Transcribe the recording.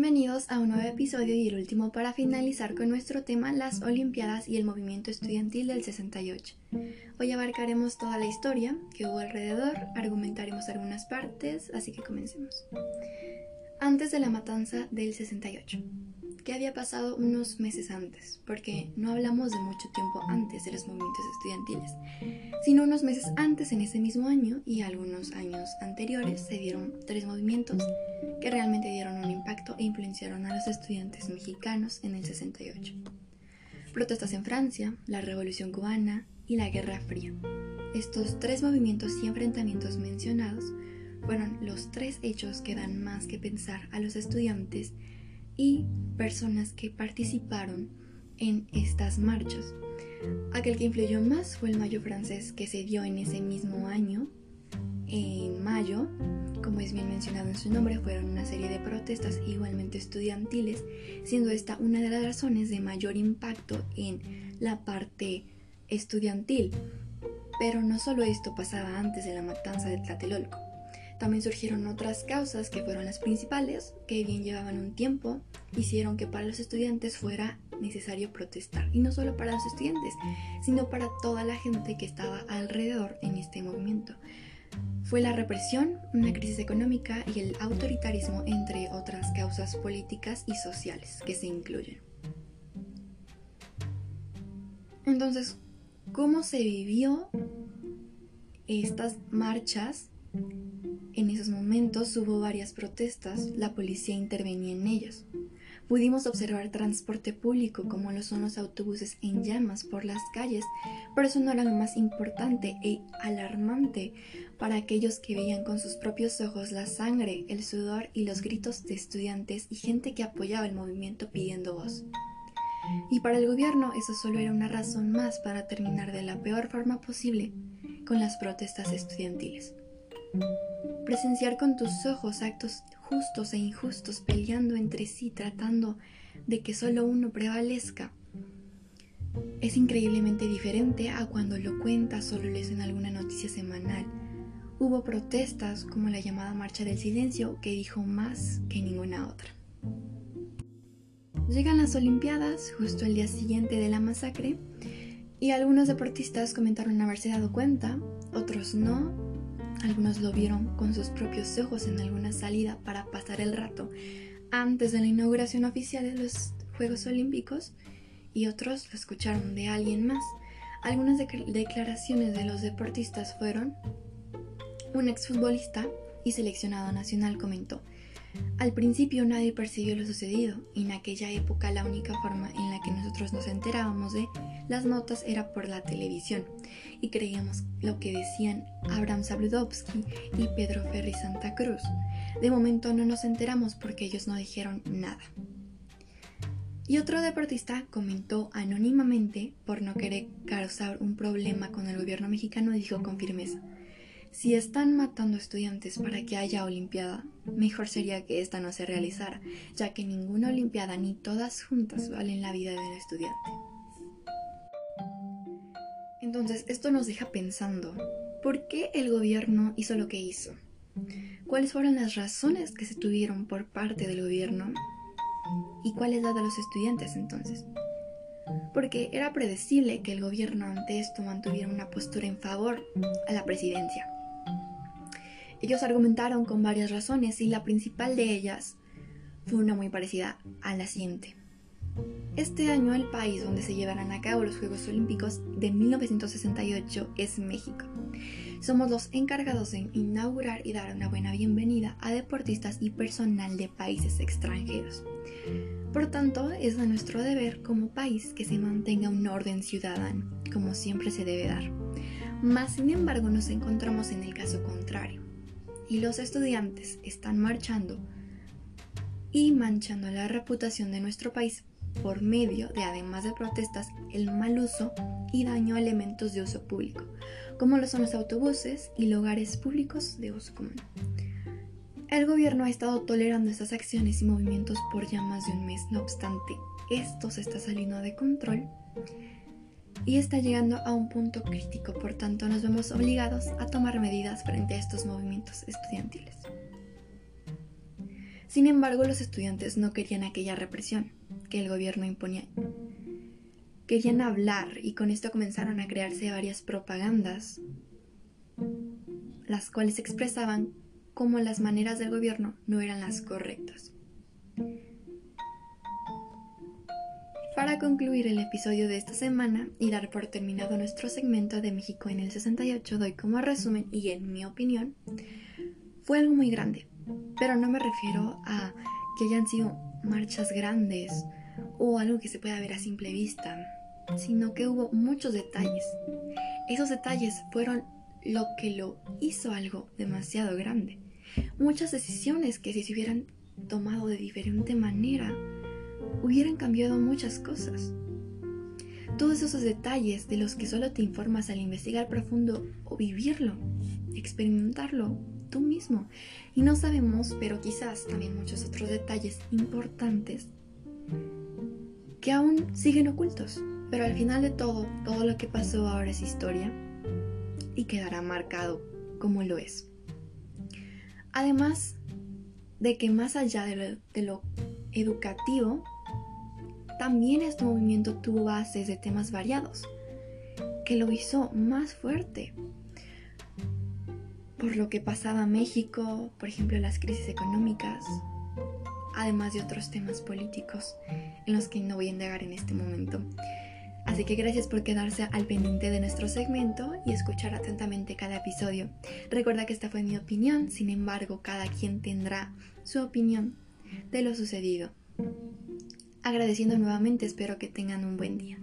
bienvenidos a un nuevo episodio y el último para finalizar con nuestro tema las Olimpiadas y el movimiento estudiantil del 68. Hoy abarcaremos toda la historia que hubo alrededor, argumentaremos algunas partes, así que comencemos. Antes de la matanza del 68 qué había pasado unos meses antes, porque no hablamos de mucho tiempo antes de los movimientos estudiantiles, sino unos meses antes en ese mismo año y algunos años anteriores se dieron tres movimientos que realmente dieron un impacto e influenciaron a los estudiantes mexicanos en el 68. Protestas en Francia, la Revolución cubana y la Guerra Fría. Estos tres movimientos y enfrentamientos mencionados fueron los tres hechos que dan más que pensar a los estudiantes y personas que participaron en estas marchas. Aquel que influyó más fue el Mayo francés que se dio en ese mismo año, en mayo, como es bien mencionado en su nombre, fueron una serie de protestas igualmente estudiantiles, siendo esta una de las razones de mayor impacto en la parte estudiantil. Pero no solo esto pasaba antes de la matanza de Tlatelolco. También surgieron otras causas que fueron las principales, que bien llevaban un tiempo, hicieron que para los estudiantes fuera necesario protestar. Y no solo para los estudiantes, sino para toda la gente que estaba alrededor en este movimiento. Fue la represión, una crisis económica y el autoritarismo, entre otras causas políticas y sociales que se incluyen. Entonces, ¿cómo se vivió estas marchas en esos momentos hubo varias protestas, la policía intervenía en ellas. Pudimos observar transporte público como lo son los autobuses en llamas por las calles, pero eso no era lo más importante e alarmante para aquellos que veían con sus propios ojos la sangre, el sudor y los gritos de estudiantes y gente que apoyaba el movimiento pidiendo voz. Y para el gobierno eso solo era una razón más para terminar de la peor forma posible con las protestas estudiantiles. Presenciar con tus ojos actos justos e injustos peleando entre sí tratando de que solo uno prevalezca es increíblemente diferente a cuando lo cuentas solo lees en alguna noticia semanal. Hubo protestas como la llamada Marcha del Silencio que dijo más que ninguna otra. Llegan las Olimpiadas justo el día siguiente de la masacre y algunos deportistas comentaron haberse dado cuenta, otros no, algunos lo vieron con sus propios ojos en alguna salida para pasar el rato antes de la inauguración oficial de los Juegos Olímpicos y otros lo escucharon de alguien más. Algunas declaraciones de los deportistas fueron, un exfutbolista y seleccionado nacional comentó, al principio nadie percibió lo sucedido y en aquella época la única forma en la que nosotros nos enterábamos de las notas era por la televisión y creíamos lo que decían Abraham Sabludowski y Pedro Ferri Santa Cruz. De momento no nos enteramos porque ellos no dijeron nada. Y otro deportista comentó anónimamente por no querer causar un problema con el gobierno mexicano dijo con firmeza si están matando estudiantes para que haya Olimpiada, mejor sería que esta no se realizara, ya que ninguna Olimpiada ni todas juntas valen la vida de un estudiante. Entonces, esto nos deja pensando, ¿por qué el gobierno hizo lo que hizo? ¿Cuáles fueron las razones que se tuvieron por parte del gobierno? ¿Y cuál es la de los estudiantes entonces? Porque era predecible que el gobierno ante esto mantuviera una postura en favor a la presidencia. Ellos argumentaron con varias razones y la principal de ellas fue una muy parecida a la siguiente. Este año el país donde se llevarán a cabo los Juegos Olímpicos de 1968 es México. Somos los encargados de inaugurar y dar una buena bienvenida a deportistas y personal de países extranjeros. Por tanto, es de nuestro deber como país que se mantenga un orden ciudadano, como siempre se debe dar. Mas, sin embargo, nos encontramos en el caso contrario y los estudiantes están marchando y manchando la reputación de nuestro país por medio de, además de protestas, el mal uso y daño a elementos de uso público, como lo son los autobuses y lugares públicos de uso común. El gobierno ha estado tolerando estas acciones y movimientos por ya más de un mes, no obstante, esto se está saliendo de control y está llegando a un punto crítico, por tanto nos vemos obligados a tomar medidas frente a estos movimientos estudiantiles. Sin embargo, los estudiantes no querían aquella represión que el gobierno imponía. Querían hablar y con esto comenzaron a crearse varias propagandas, las cuales expresaban cómo las maneras del gobierno no eran las correctas. Para concluir el episodio de esta semana y dar por terminado nuestro segmento de México en el 68, doy como resumen y en mi opinión, fue algo muy grande, pero no me refiero a que hayan sido marchas grandes o algo que se pueda ver a simple vista, sino que hubo muchos detalles. Esos detalles fueron lo que lo hizo algo demasiado grande. Muchas decisiones que si se hubieran tomado de diferente manera, hubieran cambiado muchas cosas. Todos esos detalles de los que solo te informas al investigar profundo o vivirlo, experimentarlo tú mismo. Y no sabemos, pero quizás también muchos otros detalles importantes que aún siguen ocultos. Pero al final de todo, todo lo que pasó ahora es historia y quedará marcado como lo es. Además de que más allá de lo, de lo educativo, también este movimiento tuvo bases de temas variados, que lo hizo más fuerte. Por lo que pasaba México, por ejemplo, las crisis económicas, además de otros temas políticos en los que no voy a indagar en este momento. Así que gracias por quedarse al pendiente de nuestro segmento y escuchar atentamente cada episodio. Recuerda que esta fue mi opinión, sin embargo, cada quien tendrá su opinión de lo sucedido. Agradeciendo nuevamente, espero que tengan un buen día.